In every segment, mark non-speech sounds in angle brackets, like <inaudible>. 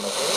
നമുക്ക്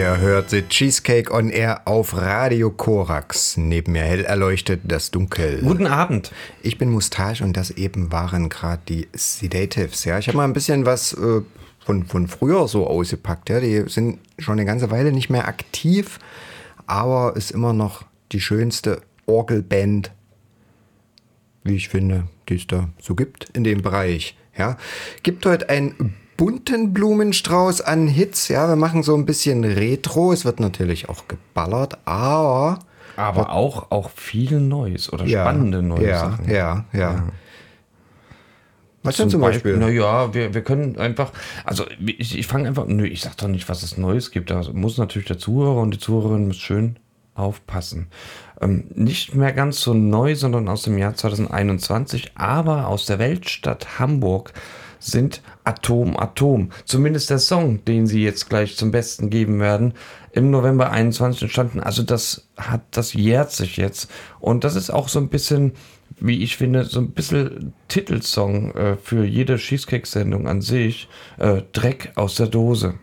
Ihr hört The Cheesecake on Air auf Radio Korax. Neben mir hell erleuchtet das Dunkel. Guten Abend. Ich bin Mustache und das eben waren gerade die Sedatives. Ja, ich habe mal ein bisschen was äh, von, von früher so ausgepackt. Ja, die sind schon eine ganze Weile nicht mehr aktiv, aber ist immer noch die schönste Orgelband, wie ich finde, die es da so gibt in dem Bereich. Ja, gibt heute einen bunten Blumenstrauß an Hits. Ja, wir machen so ein bisschen Retro. Es wird natürlich auch geballert, aber Aber auch, auch viel Neues oder ja, spannende neue ja, Sachen. Ja, ja, Was denn zum Beispiel? Naja, wir, wir können einfach, also ich, ich fange einfach, nö, ich sag doch nicht, was es Neues gibt. Da muss natürlich der Zuhörer und die Zuhörerin muss schön aufpassen. Ähm, nicht mehr ganz so neu, sondern aus dem Jahr 2021, aber aus der Weltstadt Hamburg sind Atom Atom. Zumindest der Song, den sie jetzt gleich zum Besten geben werden, im November 21 entstanden. Also das hat, das jährt sich jetzt. Und das ist auch so ein bisschen, wie ich finde, so ein bisschen Titelsong äh, für jede Cheesecake-Sendung an sich. Äh, Dreck aus der Dose.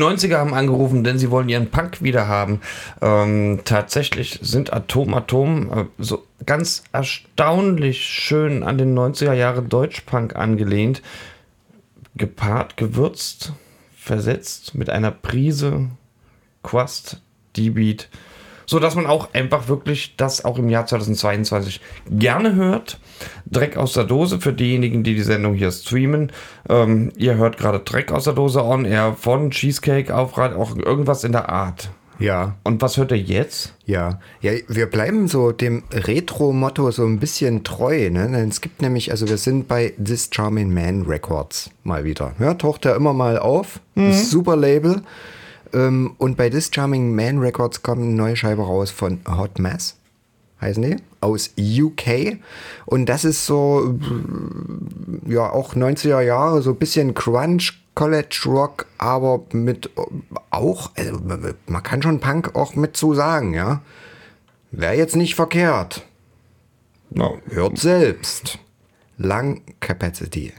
90er haben angerufen, denn sie wollen ihren Punk wieder haben. Ähm, tatsächlich sind Atom Atom äh, so ganz erstaunlich schön an den 90er Jahre Deutschpunk angelehnt. Gepaart, gewürzt, versetzt mit einer Prise Quast, D-Beat, so dass man auch einfach wirklich das auch im Jahr 2022 gerne hört. Dreck aus der Dose für diejenigen, die die Sendung hier streamen. Ähm, ihr hört gerade Dreck aus der Dose on air von Cheesecake auf auch irgendwas in der Art. Ja, Und was hört ihr jetzt? ja. Ja, wir bleiben so dem Retro-Motto so ein bisschen treu. Ne? Denn Es gibt nämlich, also wir sind bei This Charming Man Records mal wieder. Ja, taucht ja immer mal auf. Ist Super Label. Ähm, und bei This Charming Man Records kommt eine neue Scheibe raus von Hot Mess. Heißen die? Aus UK. Und das ist so, äh, ja, auch 90er Jahre, so ein bisschen Crunch, College Rock, aber mit auch, also man kann schon Punk auch mit so sagen, ja. Wäre jetzt nicht verkehrt. No. Hört selbst. Lang Capacity.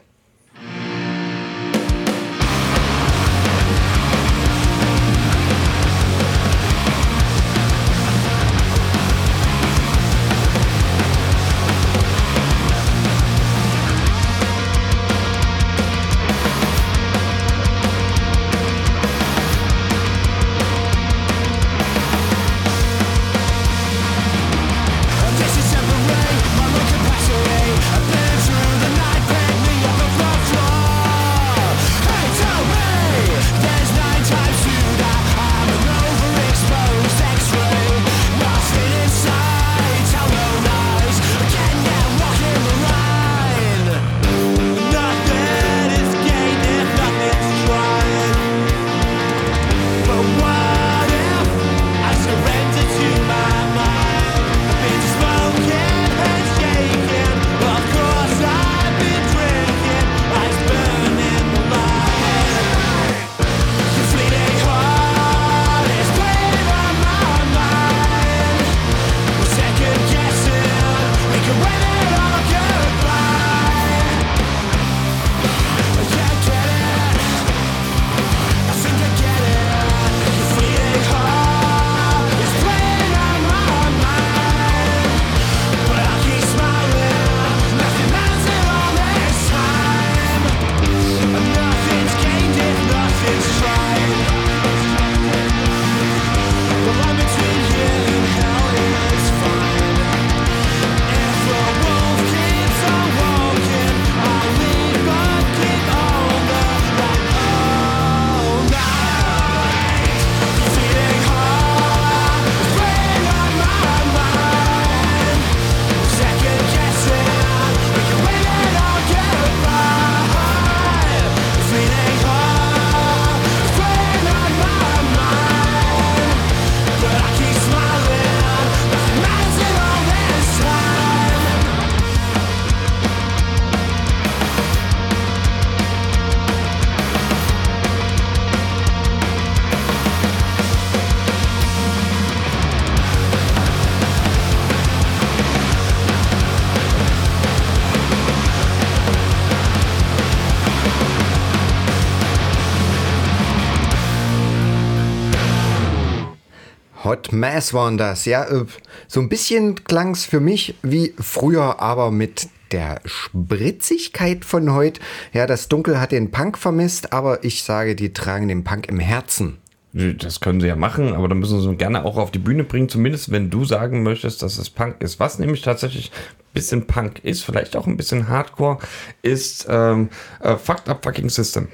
Mass waren das, ja. äh, So ein bisschen klang es für mich wie früher, aber mit der Spritzigkeit von heute. Ja, das Dunkel hat den Punk vermisst, aber ich sage, die tragen den Punk im Herzen. Das können sie ja machen, aber dann müssen sie gerne auch auf die Bühne bringen, zumindest wenn du sagen möchtest, dass es Punk ist. Was nämlich tatsächlich ein bisschen Punk ist, vielleicht auch ein bisschen Hardcore, ist ähm, äh, Fucked Up Fucking System.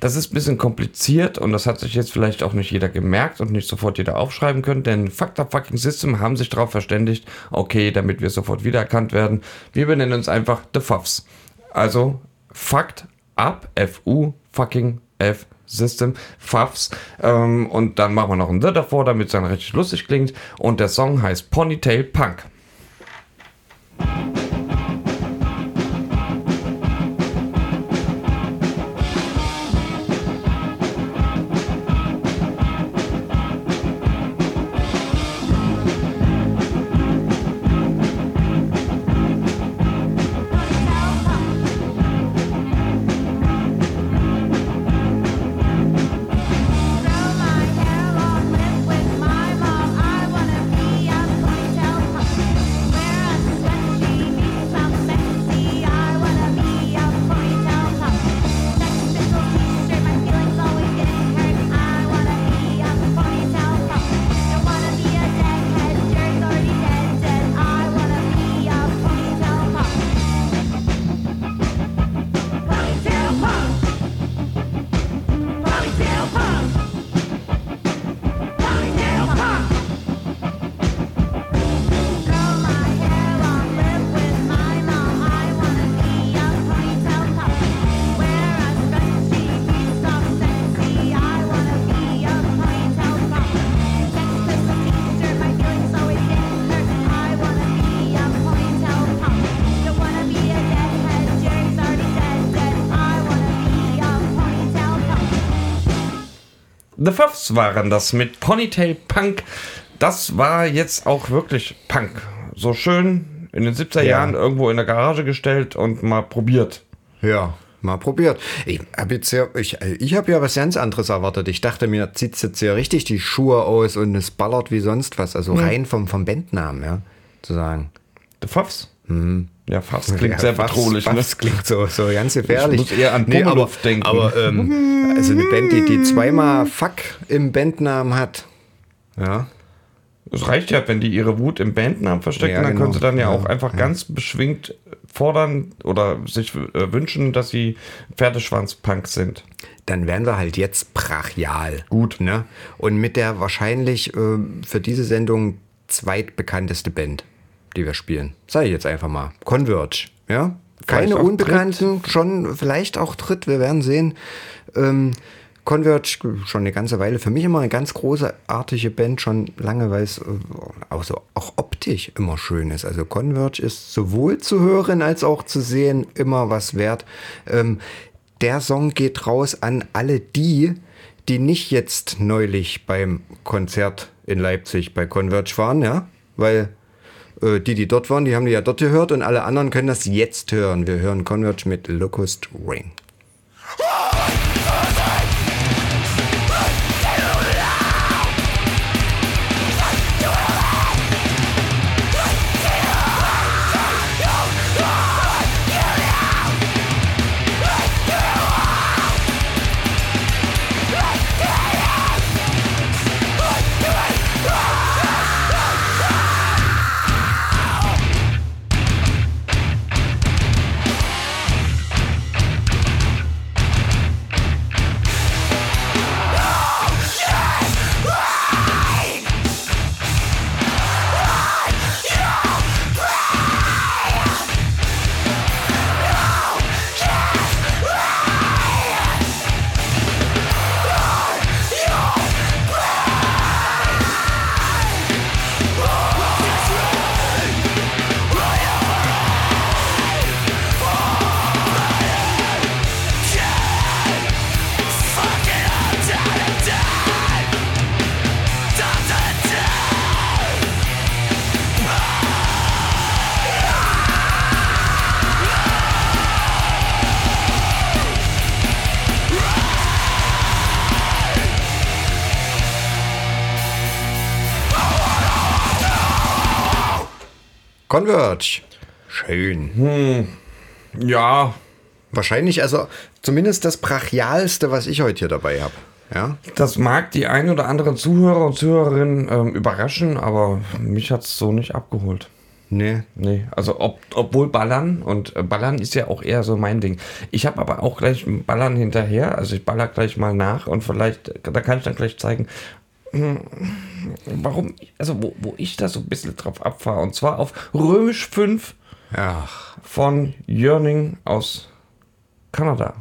Das ist ein bisschen kompliziert und das hat sich jetzt vielleicht auch nicht jeder gemerkt und nicht sofort jeder aufschreiben können, denn Fucked Up Fucking System haben sich darauf verständigt, okay, damit wir sofort wiedererkannt werden, wir benennen uns einfach The Fuffs. Also Fucked Up, F-U, Fucking F System, Fuffs. Ähm, und dann machen wir noch ein The davor, damit es dann richtig lustig klingt. Und der Song heißt Ponytail Punk. Waren das mit Ponytail Punk. Das war jetzt auch wirklich Punk. So schön in den 70er Ja. Jahren irgendwo in der Garage gestellt und mal probiert. Ja, mal probiert. Ich habe jetzt ja, ich, ich habe ja was ganz anderes erwartet. Ich dachte mir, zieht jetzt hier richtig die Schuhe aus und es ballert wie sonst was. Also rein vom, vom Bandnamen, ja, zu sagen. The Fluffs? Ja, Fluffs klingt Ja, sehr bedrohlich. Puffs klingt so, so ganz gefährlich. muss eher an nee, aber, denken. aber ähm, also eine Band, die, die zweimal Fuck im Bandnamen hat. Ja, Es reicht ja, wenn die ihre Wut im Bandnamen verstecken, Ja, dann genau. können sie dann ja, Ja, auch einfach ganz beschwingt fordern oder sich äh, wünschen, dass sie Pferdeschwanz-Punk sind. dann wären wir halt jetzt brachial. Gut. Ne? Und mit der wahrscheinlich ähm, für diese Sendung zweitbekannteste Band, die wir spielen. Sag ich jetzt einfach mal. Converge. Ja? Keine Vielleicht Unbekannten, schon vielleicht auch Dritt, wir werden sehen. Ähm, Converge schon eine ganze Weile. Für mich immer eine ganz großartige Band, schon lange, weil es äh, auch, so, auch optisch immer schön ist. Also Converge ist sowohl zu hören als auch zu sehen immer was wert. Ähm, der Song geht raus an alle die, die nicht jetzt neulich beim Konzert in Leipzig bei Converge waren, ja, weil äh, die, die dort waren, die haben die ja dort gehört und alle anderen können das jetzt hören. Wir hören Converge mit Locust Ring. Converge. Schön. Ja, Wahrscheinlich, also zumindest das brachialste, was ich heute hier dabei habe. Ja, das mag die ein oder anderen Zuhörer und Zuhörerinnen ähm, überraschen, aber mich hat es so nicht abgeholt. nee. Nee, also ob, obwohl Ballern und äh, Ballern ist ja auch eher so mein Ding. Ich habe aber auch gleich Ballern hinterher, also ich baller gleich mal nach und vielleicht, da kann ich dann gleich zeigen, hm, warum, also wo, wo ich da so ein bisschen drauf abfahre. Und zwar auf Römisch 5 Ach, von Jörning aus Kanada.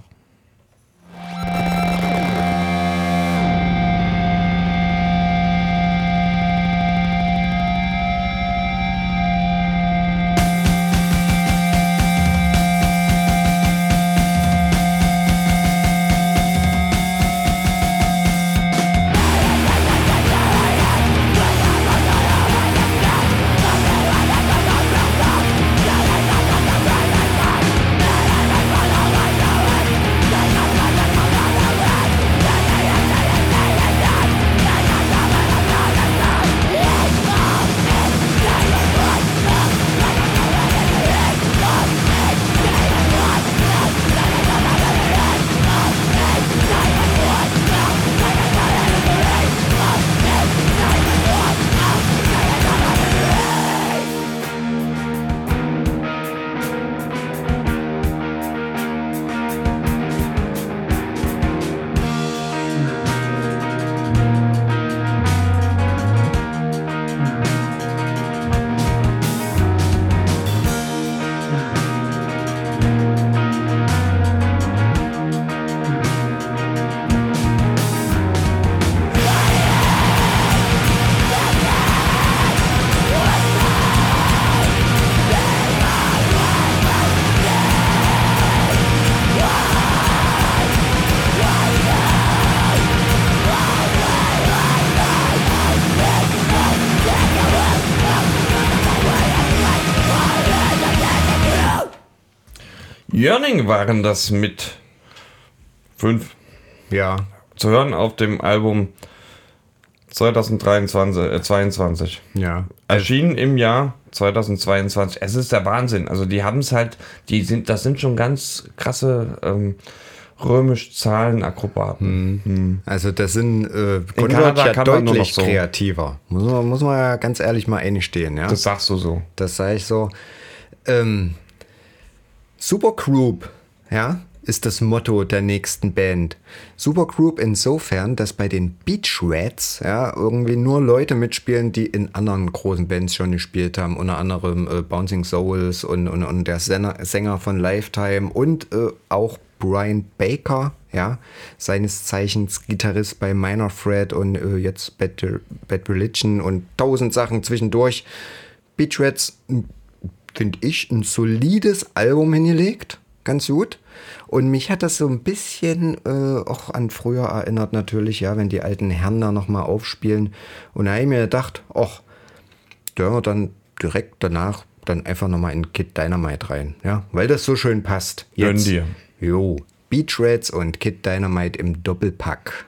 Yearning waren das mit fünf Ja. zu hören auf dem Album 2023, äh, 22. Ja. Erschienen im Jahr 2022. Es ist der Wahnsinn. Also die haben es halt, die sind, das sind schon ganz krasse ähm, römisch Zahlenakrobaten. Also das sind äh, In Kanada ja kann deutlich so. kreativer. Muss man, muss man ja ganz ehrlich mal einstehen, ja. Das sagst du so. Das sage ich so. Ähm, Supergroup, ja, ist das Motto der nächsten Band. Supergroup insofern, dass bei den Beach Rats ja, irgendwie nur Leute mitspielen, die in anderen großen Bands schon gespielt haben, unter anderem äh, Bouncing Souls und, und, und der Sänger, Sänger von Lifetime und äh, auch Brian Baker, ja, seines Zeichens Gitarrist bei Minor Threat und äh, jetzt Bad, Bad Religion und tausend Sachen zwischendurch. Beach Rats finde ich, ein solides Album hingelegt. Ganz gut. Und mich hat das so ein bisschen äh, auch an früher erinnert, natürlich, ja, wenn die alten Herren da nochmal aufspielen. Und da habe ich mir gedacht, ach, wir dann direkt danach dann einfach nochmal in Kid Dynamite rein, ja, weil das so schön passt. Gönn dir. Jo, Beach Rats und Kid Dynamite im Doppelpack.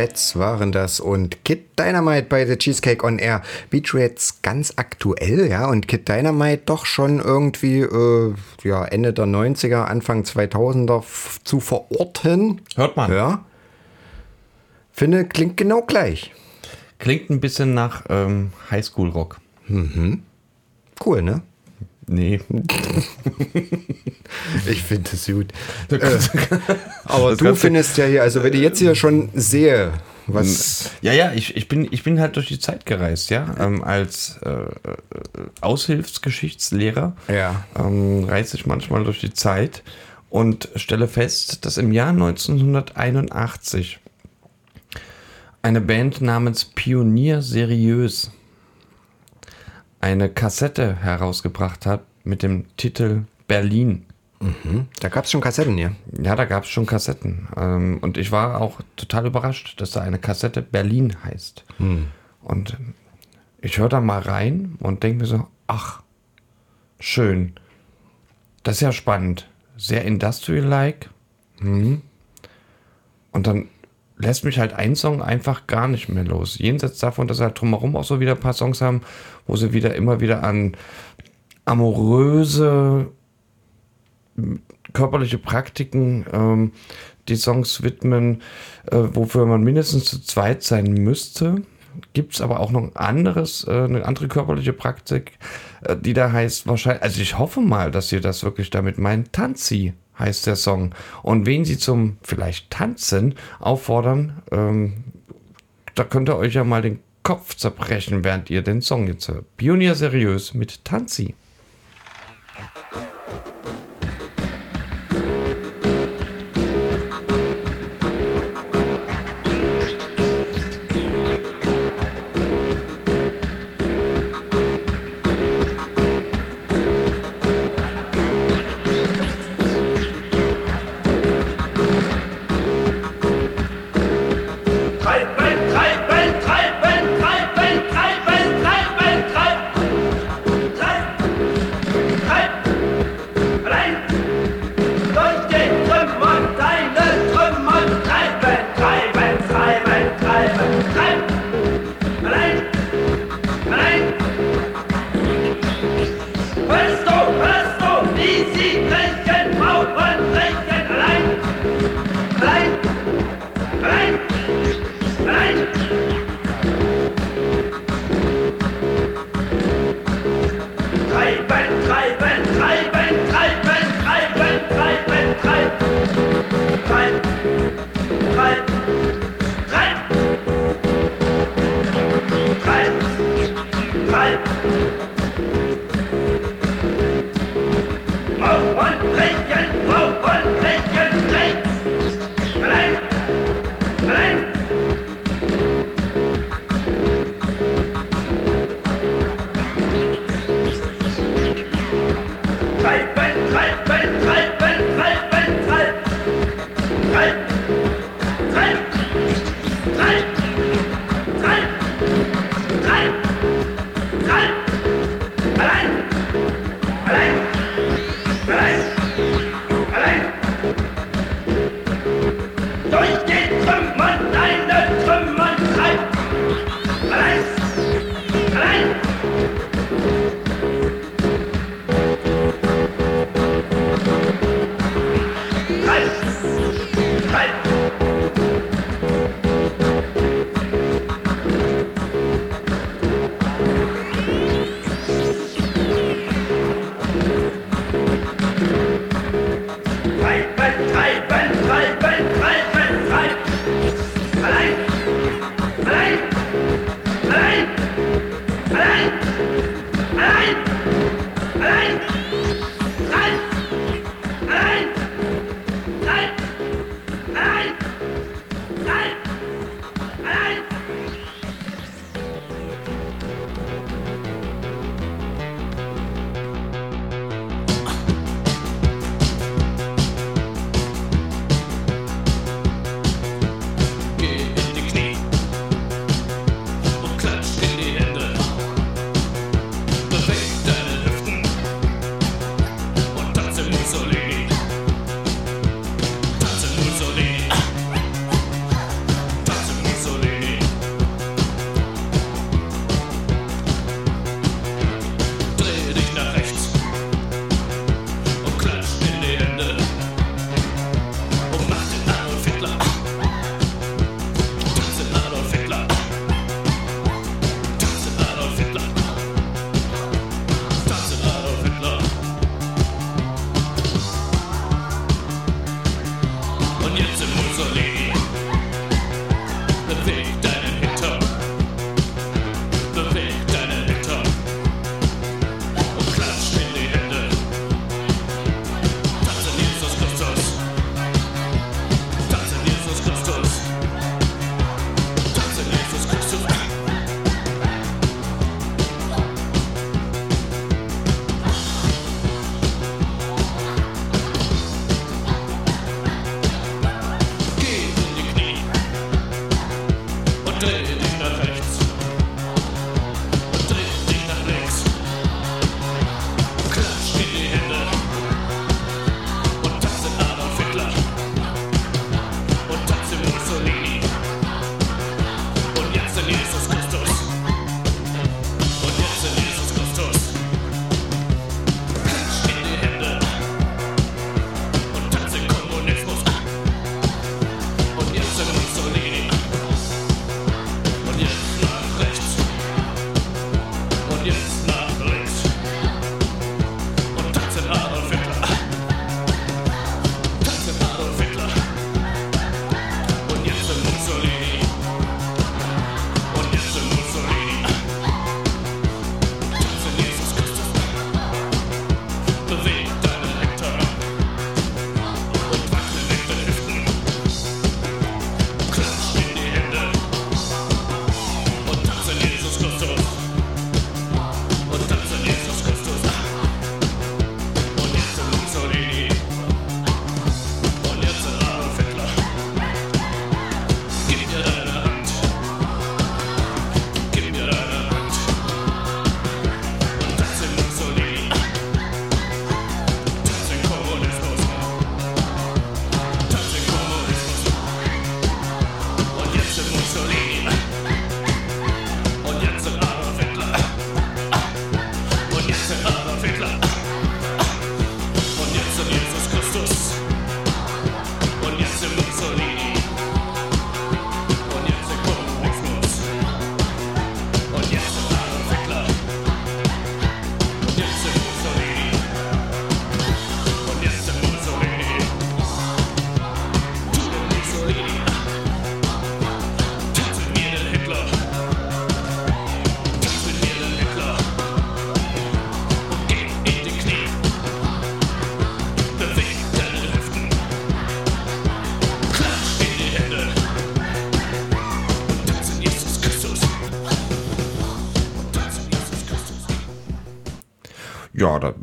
Rats waren das und Kid Dynamite bei The Cheesecake on Air. Beach Rats ganz aktuell, ja, und Kid Dynamite doch schon irgendwie äh, ja, Ende der 90er, Anfang 2000er f- zu verorten. Hört man. Ja. Finde, klingt genau gleich. Klingt ein bisschen nach ähm, Highschool-Rock. Cool, ne? Nee. <laughs> Ich finde es gut. Äh, aber du findest ja hier, also wenn ich jetzt hier schon sehe, was. Ja, ja, ich, ich, bin, ich bin halt durch die Zeit gereist, ja. Ähm, als äh, äh, Aushilfsgeschichtslehrer Ja. ähm, reise ich manchmal durch die Zeit und stelle fest, dass im Jahr 1981 eine Band namens Pionier Seriös eine Kassette herausgebracht hat mit dem Titel Berlin. Da gab es schon Kassetten hier. Ja, da gab es schon Kassetten. Ähm, und ich war auch total überrascht, dass da eine Kassette Berlin heißt. Und ich höre da mal rein und denke mir so, ach, schön. Das ist ja spannend. Sehr industrial-like. Mhm. Und dann lässt mich halt ein Song einfach gar nicht mehr los. Jenseits davon, dass sie halt drumherum auch so wieder ein paar Songs haben, wo sie wieder immer wieder an amoröse körperliche Praktiken ähm, die Songs widmen, äh, wofür man mindestens zu zweit sein müsste. Gibt es aber auch noch ein anderes, äh, eine andere körperliche Praktik, äh, die da heißt wahrscheinlich, also ich hoffe mal, dass ihr das wirklich damit meint. Tanzi heißt der Song. Und wen sie zum vielleicht Tanzen auffordern, ähm, da könnt ihr euch ja mal den Kopf zerbrechen, während ihr den Song jetzt hört. Pionier seriös mit Tanzi.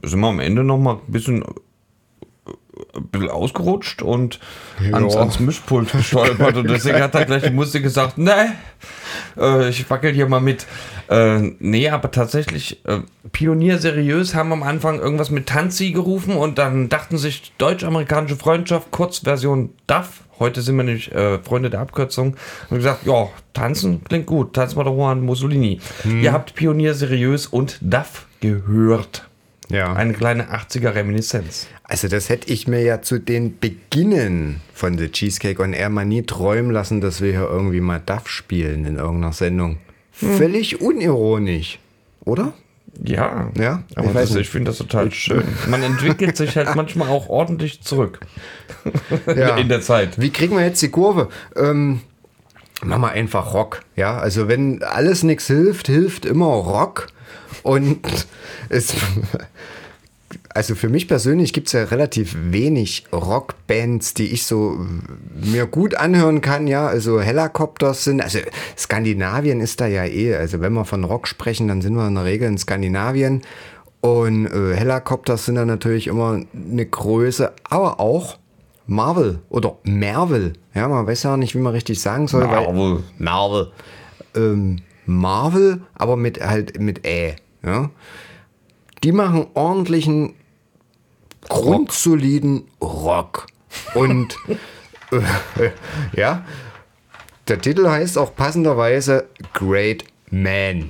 Sind wir am Ende noch mal ein bisschen, äh, ein bisschen ausgerutscht und ans, Ja. ans Mischpult gestolpert. und deswegen hat er gleich die Musik gesagt, ne, äh, ich wackel hier mal mit. Äh, nee, aber tatsächlich, äh, Pionier seriös haben am Anfang irgendwas mit Tanzi gerufen und dann dachten sich deutsch-amerikanische Freundschaft, Kurzversion DAF. Heute sind wir nämlich äh, Freunde der Abkürzung. Und gesagt, ja, tanzen klingt gut. Tanzen wir doch mal an Mussolini. Ihr habt Pionier seriös und DAF gehört. Ja. Eine kleine 80er Reminiszenz. Also das hätte ich mir ja zu den Beginnen von The Cheesecake on Air mal nie träumen lassen, dass wir hier irgendwie mal Duff spielen in irgendeiner Sendung. Völlig unironisch, oder? Ja, Ja, aber ich das, ich finde das total schön. Man entwickelt sich halt <laughs> manchmal auch ordentlich zurück Ja. <laughs> in der Zeit. Wie kriegen wir jetzt die Kurve? Ähm, machen wir einfach Rock. Ja, also wenn alles nichts hilft, hilft immer Rock. Und es, also für mich persönlich gibt es ja relativ wenig Rockbands, die ich so mir gut anhören kann. Ja, also Helicopters sind, also Skandinavien ist da ja eh. Also wenn wir von Rock sprechen, dann sind wir in der Regel in Skandinavien. Und äh, Helicopters sind dann natürlich immer eine Größe, aber auch Marvel oder Marvel. Ja, man weiß ja nicht, wie man richtig sagen soll. Marvel. Marvel. Ähm, Marvel, aber mit halt mit Ä. Ja? Die machen ordentlichen, grundsoliden Rock. Und <laughs> ja, der Titel heißt auch passenderweise Great Man.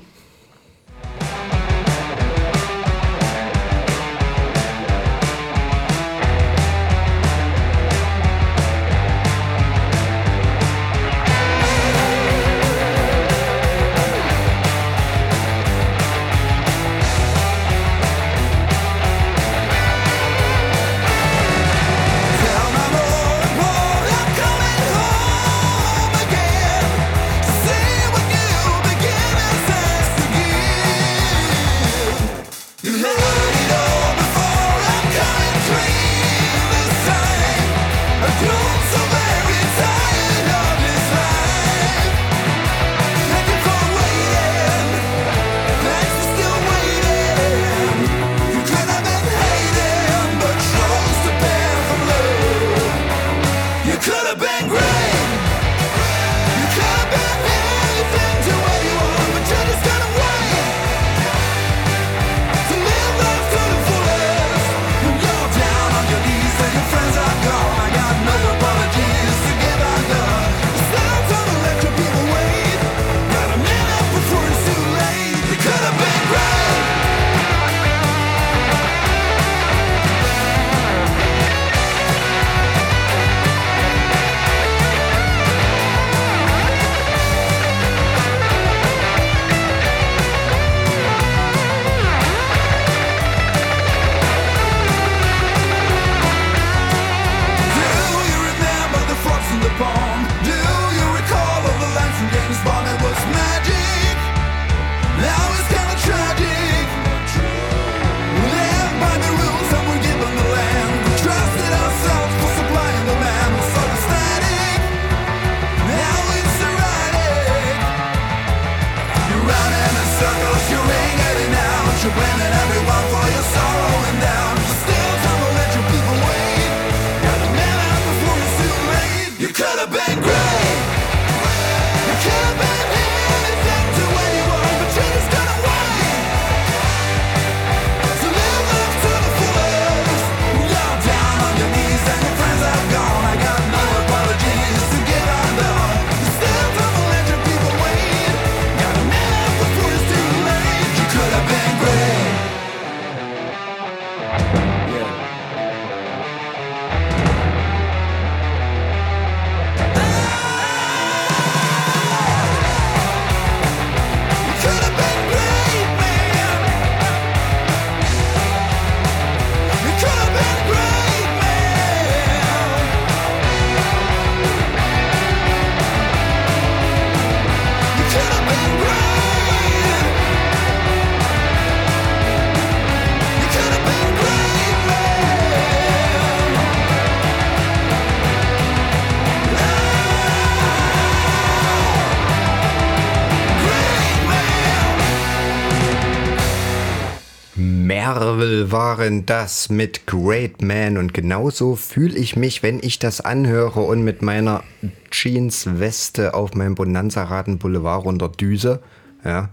Waren das mit Great Man und genauso fühle ich mich, wenn ich das anhöre und mit meiner Jeans-Weste auf meinem Bonanza-Raten Boulevard runter düse. Ja,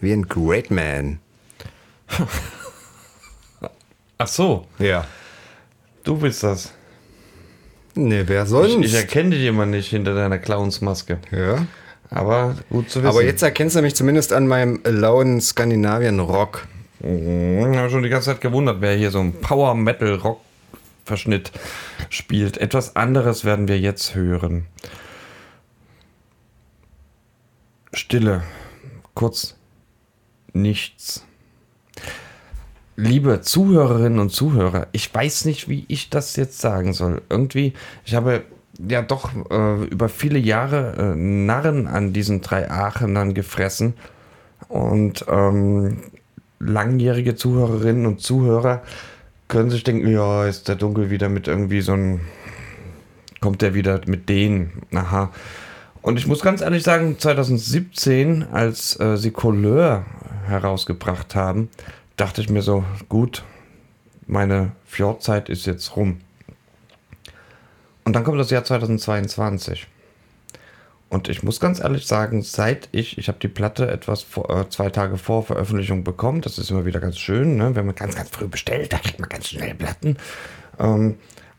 wie ein Great Man. <laughs> Ach so, Ja. du bist das. Ne, wer Ich, sonst? ich erkenne dich immer nicht hinter deiner Clownsmaske. ja. Aber gut zu wissen. Aber jetzt erkennst du mich zumindest an meinem lauen Skandinavien-Rock. Ich habe schon die ganze Zeit gewundert, wer hier so einen Power-Metal-Rock-Verschnitt spielt. Etwas anderes werden wir jetzt hören. Stille. Kurz nichts. Liebe Zuhörerinnen und Zuhörer, ich weiß nicht, wie ich das jetzt sagen soll. Irgendwie, ich habe ja doch äh, über viele Jahre äh, Narren an diesen drei Aachenern gefressen. Und ähm, langjährige Zuhörerinnen und Zuhörer können sich denken, ja, ist der Dunkel wieder mit irgendwie so einem, kommt der wieder mit denen, aha. Und ich muss ganz ehrlich sagen, 2017, als äh, sie Couleur herausgebracht haben, dachte ich mir so, gut, meine Fjordzeit ist jetzt rum. Und dann kommt das Jahr 2022. Und ich muss ganz ehrlich sagen, seit ich, ich habe die Platte etwas vor, äh, zwei Tage vor Veröffentlichung bekommen, das ist immer wieder ganz schön, ne? wenn man ganz, ganz früh bestellt, da kriegt man ganz schnell Platten. Ähm,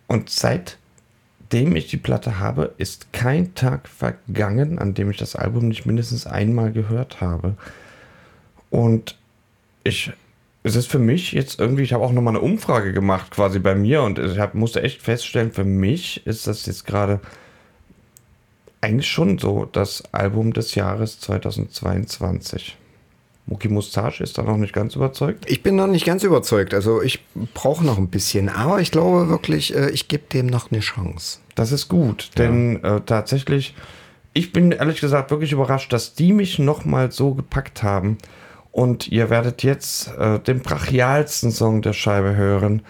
und seitdem ich die Platte habe, ist kein Tag vergangen, an dem ich das Album nicht mindestens einmal gehört habe. Und ich, es ist für mich jetzt irgendwie, ich habe auch nochmal eine Umfrage gemacht quasi bei mir und ich hab, musste echt feststellen, für mich ist das jetzt gerade eigentlich schon so das Album des Jahres 2022. Muki Mustache ist da noch nicht ganz überzeugt. Ich bin noch nicht ganz überzeugt. Also ich brauche noch ein bisschen. Aber ich glaube wirklich, äh, ich gebe dem noch eine Chance. Das ist gut, denn äh, tatsächlich, ich bin ehrlich gesagt wirklich überrascht, dass die mich nochmal so gepackt haben. Und ihr werdet jetzt äh, den brachialsten Song der Scheibe hören.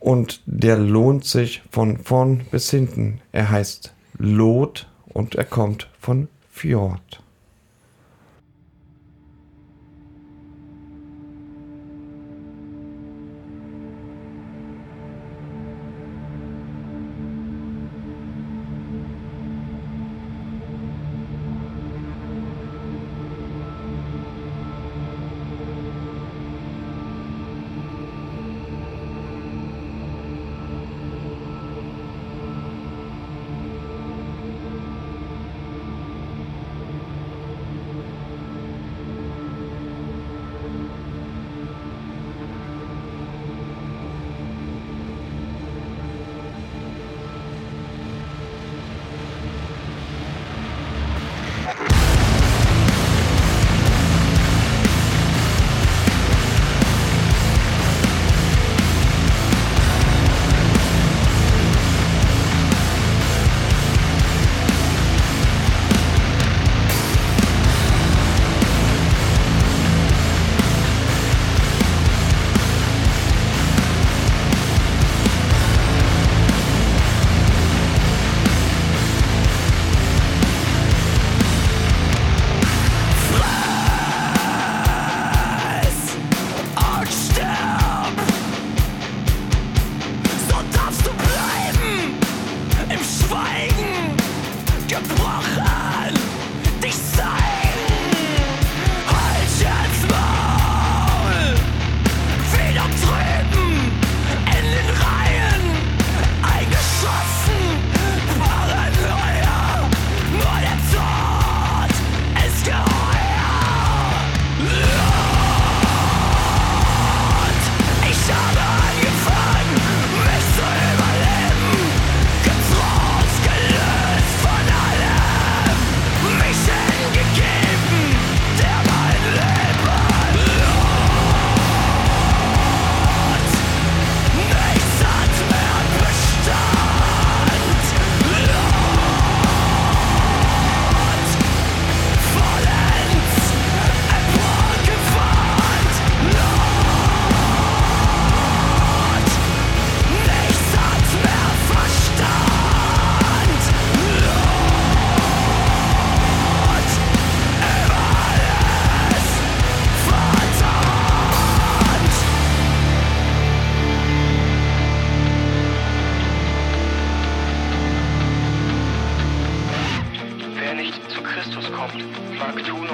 Und der lohnt sich von vorn bis hinten. Er heißt Lot und er kommt von Fjord.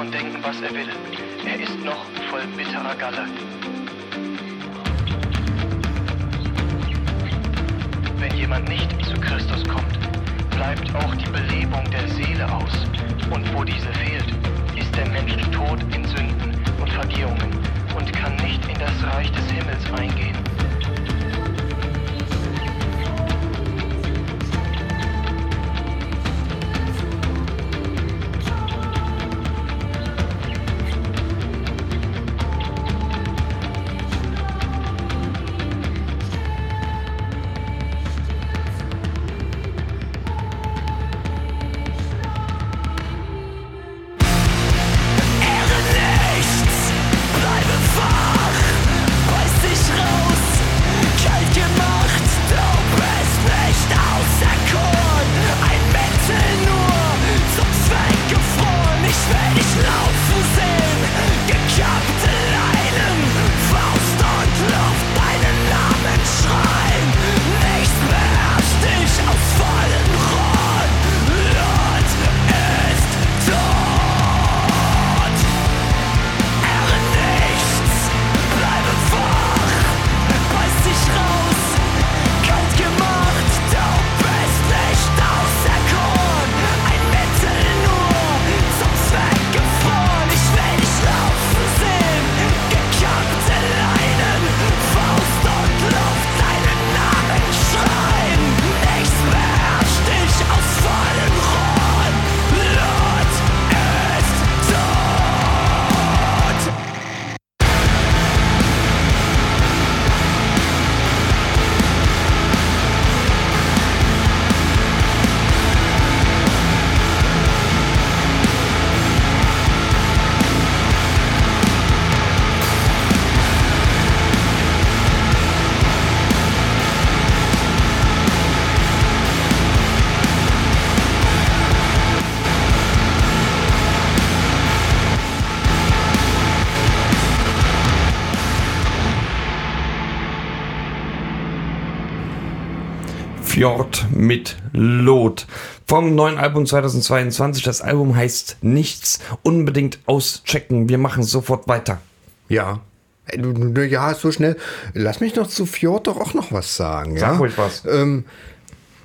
Und denken, was er will. Er ist noch voll bitterer Galle. Wenn jemand nicht zu Christus kommt, bleibt auch die Belebung der Seele aus. Und wo diese fehlt, ist der Mensch tot in Sünden und Vergehungen und kann nicht in das Reich des Himmels eingehen. Mit Lot. Vom neuen Album 2022. Das Album heißt Nichts. Unbedingt auschecken. Wir machen sofort weiter. Ja. Ja, so schnell. Lass mich noch zu Fjord doch auch noch was sagen. Sag ja? ruhig was. Ähm,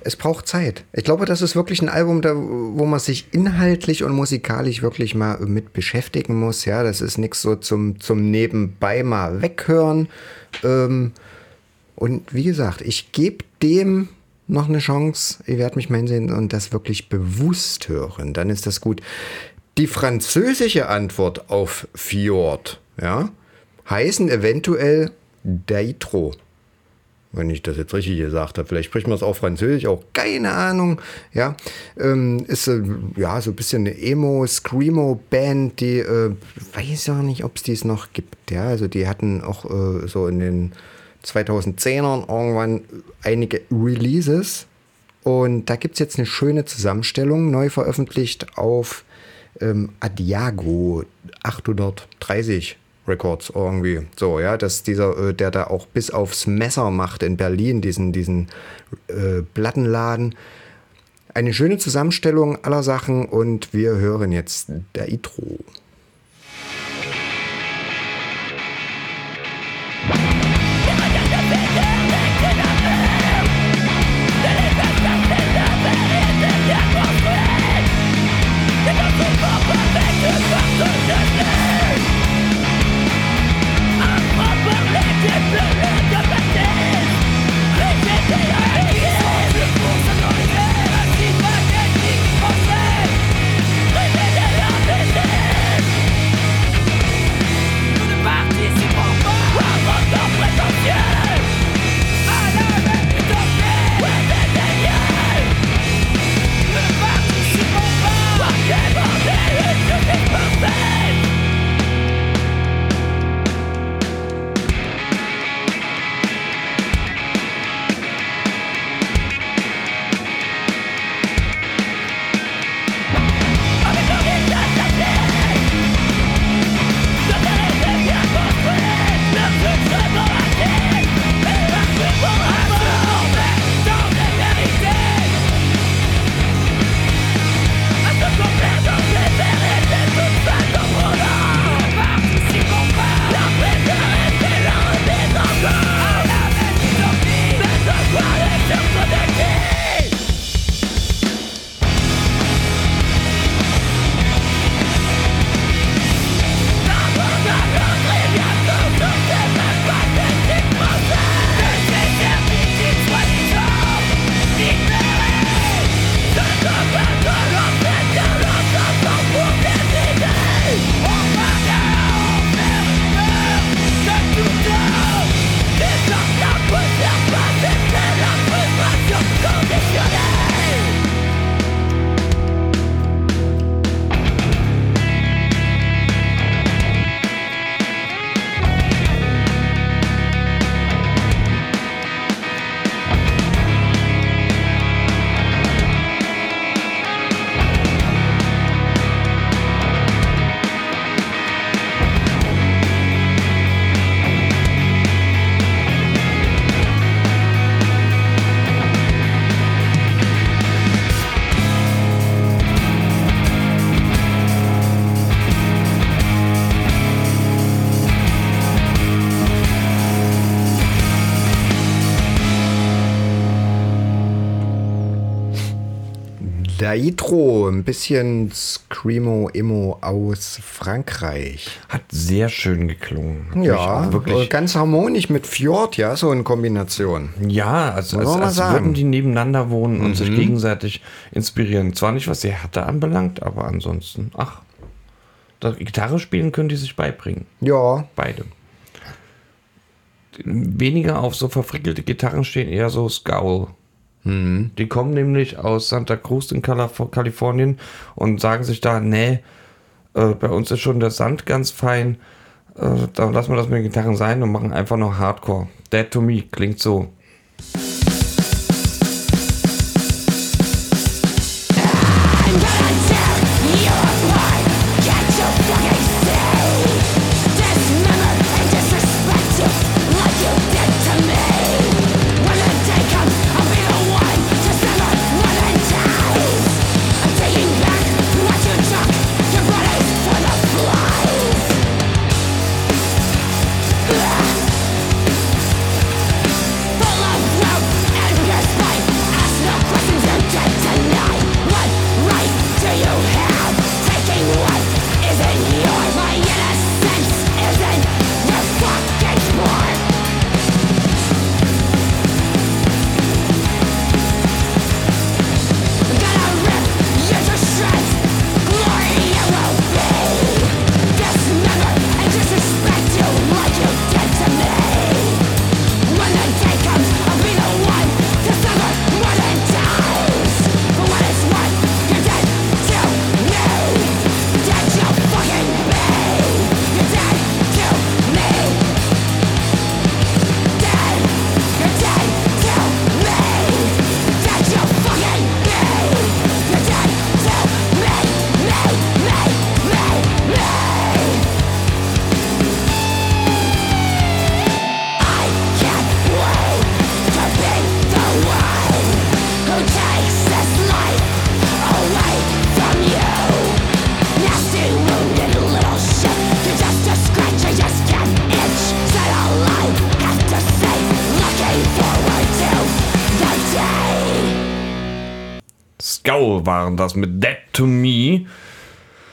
es braucht Zeit. Ich glaube, das ist wirklich ein Album, da, wo man sich inhaltlich und musikalisch wirklich mal mit beschäftigen muss. Ja, das ist nichts so zum, zum Nebenbei mal weghören. Ähm, und wie gesagt, ich gebe dem noch eine Chance. Ich werde mich mal hinsehen und das wirklich bewusst hören. Dann ist das gut. Die französische Antwort auf Fjord, ja, heißen eventuell Deitro. Wenn ich das jetzt richtig gesagt habe. Vielleicht spricht man es auch Französisch, auch keine Ahnung. Ja, ähm, ist äh, ja so ein bisschen eine Emo-Screamo-Band, die äh, weiß ja nicht, ob es dies noch gibt. Ja, also die hatten auch äh, so in den 2010ern irgendwann einige Releases. Und da gibt es jetzt eine schöne Zusammenstellung, neu veröffentlicht auf ähm, Adiago 830 Records irgendwie. So, ja, dass dieser, äh, der da auch bis aufs Messer macht in Berlin, diesen, diesen äh, Plattenladen. Eine schöne Zusammenstellung aller Sachen und wir hören jetzt der Intro. Daitro, ein bisschen Screamo Emo aus Frankreich. Hat sehr schön geklungen. Hat Ja, auch äh, wirklich. ganz harmonisch mit Fjord, ja, so in Kombination. Ja, als, als, als würden die nebeneinander wohnen und sich gegenseitig inspirieren. Zwar nicht, was die Härte anbelangt, aber ansonsten, ach, das Gitarre spielen können die sich beibringen. Ja, Beide. Weniger auf so verfrickelte Gitarren stehen, eher so Scowl. Die kommen nämlich aus Santa Cruz in Kalif- Kalifornien und sagen sich da, nee, äh, bei uns ist schon der Sand ganz fein, äh, da lassen wir das mit den Gitarren sein und machen einfach nur Hardcore. Dead to Me klingt so. Waren das mit Dead to Me.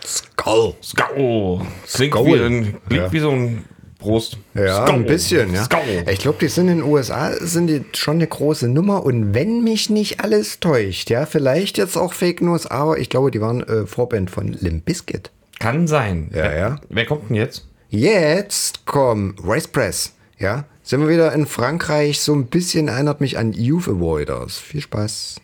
Skull. Scowl. Klingt, Scowl. Wie, ein, klingt Ja. wie so ein Brust. Ja, Scowl. ein bisschen, ja. Scowl. Ich glaube, die sind in den USA, sind die schon eine große Nummer und wenn mich nicht alles täuscht, ja, vielleicht jetzt auch Fake News, aber ich glaube, die waren äh, Vorband von Limp Bizkit. Kann sein. Ja, wer, ja. Wer kommt denn jetzt? Jetzt kommen Rice Press, ja, sind wir wieder in Frankreich, so ein bisschen erinnert mich an Youth Avoiders. Viel Spaß.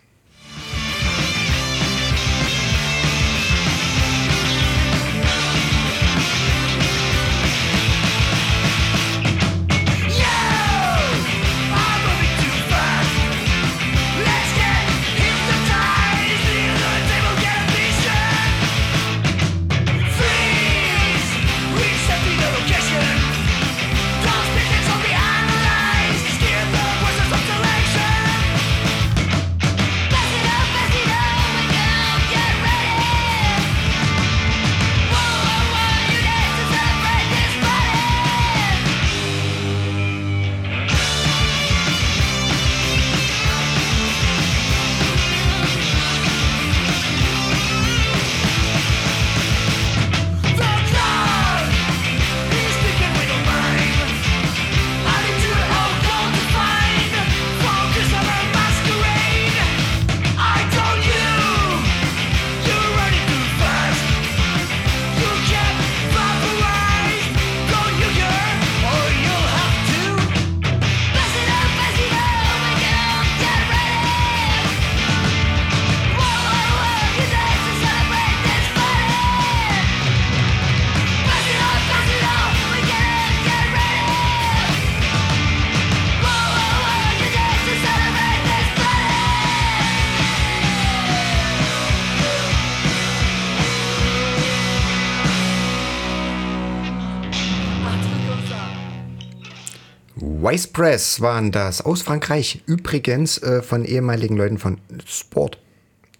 Wise Press waren das aus Frankreich. Übrigens äh, von ehemaligen Leuten von Sport.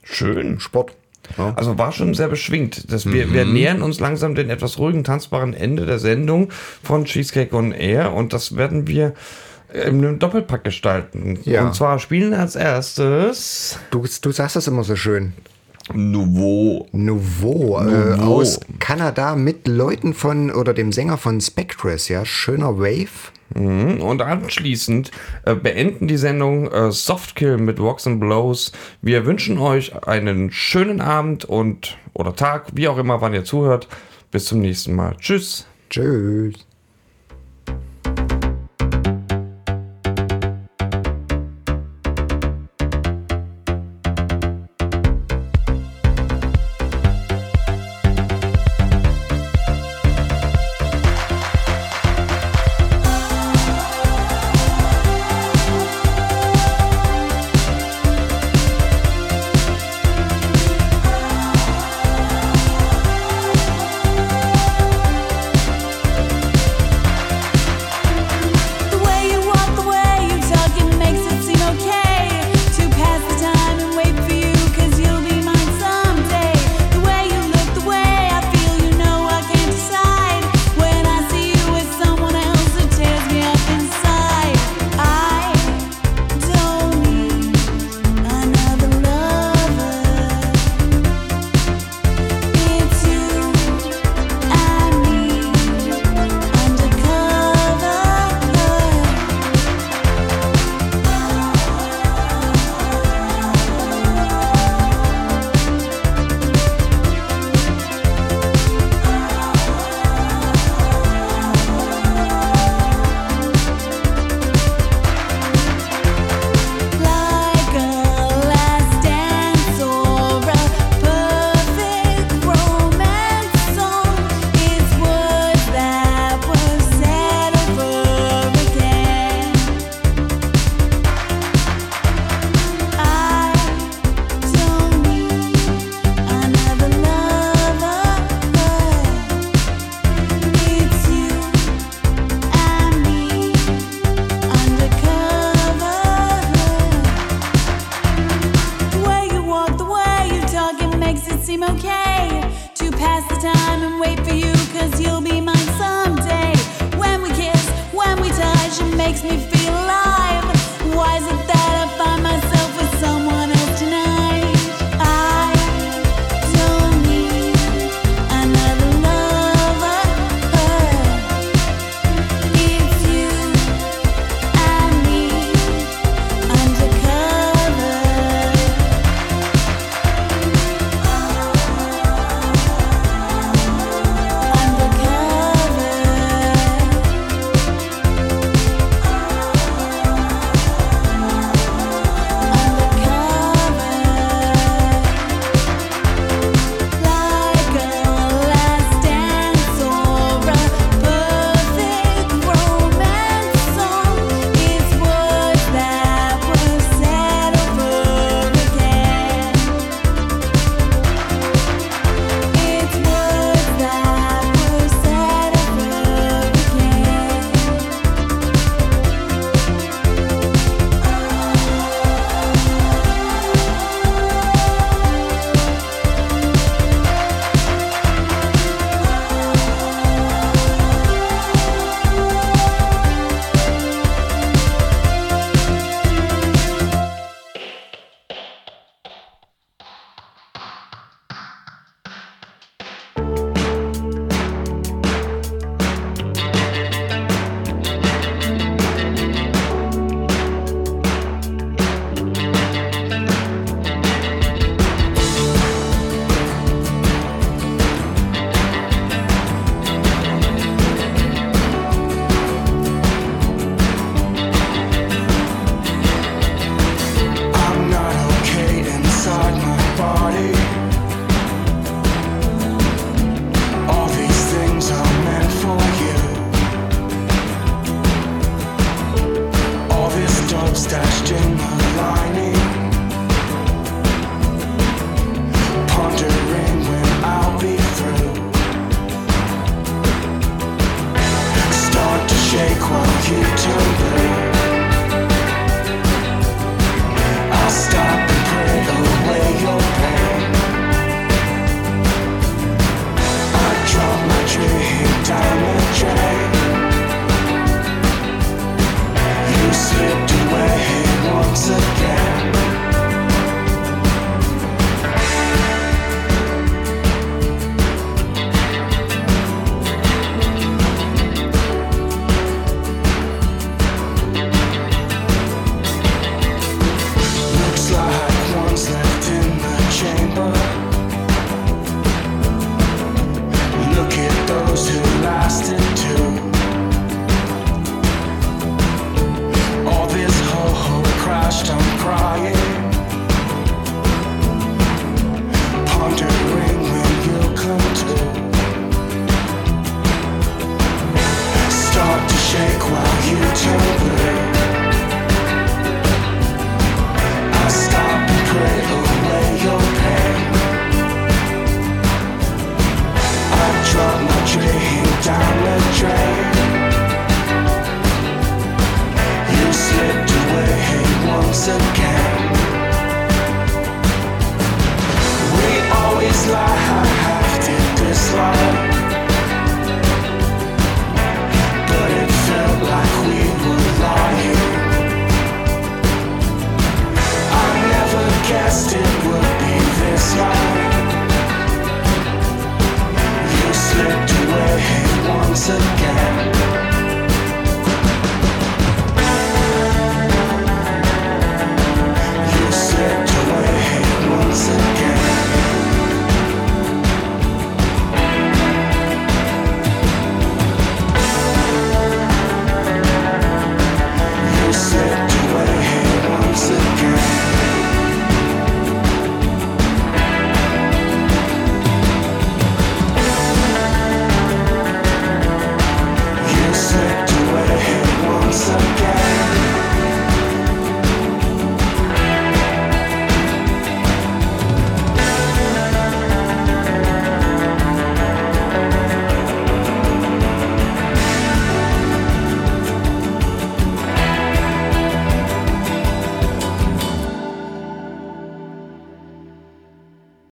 Schön. Sport. Ja. Also war schon sehr beschwingt. Das, wir, wir nähern uns langsam dem etwas ruhigen, tanzbaren Ende der Sendung von Cheesecake on Air und das werden wir in einem Doppelpack gestalten. Ja. Und zwar spielen als erstes Du, du sagst das immer so schön. Nouveau. Nouveau, Nouveau. Äh, aus Kanada mit Leuten von oder dem Sänger von Spectres, ja, schöner Wave. Mhm. Und anschließend äh, beenden die Sendung äh, Softkill mit Walks and Blows. Wir wünschen euch einen schönen Abend und oder Tag, wie auch immer, wann ihr zuhört. Bis zum nächsten Mal. Tschüss. Tschüss.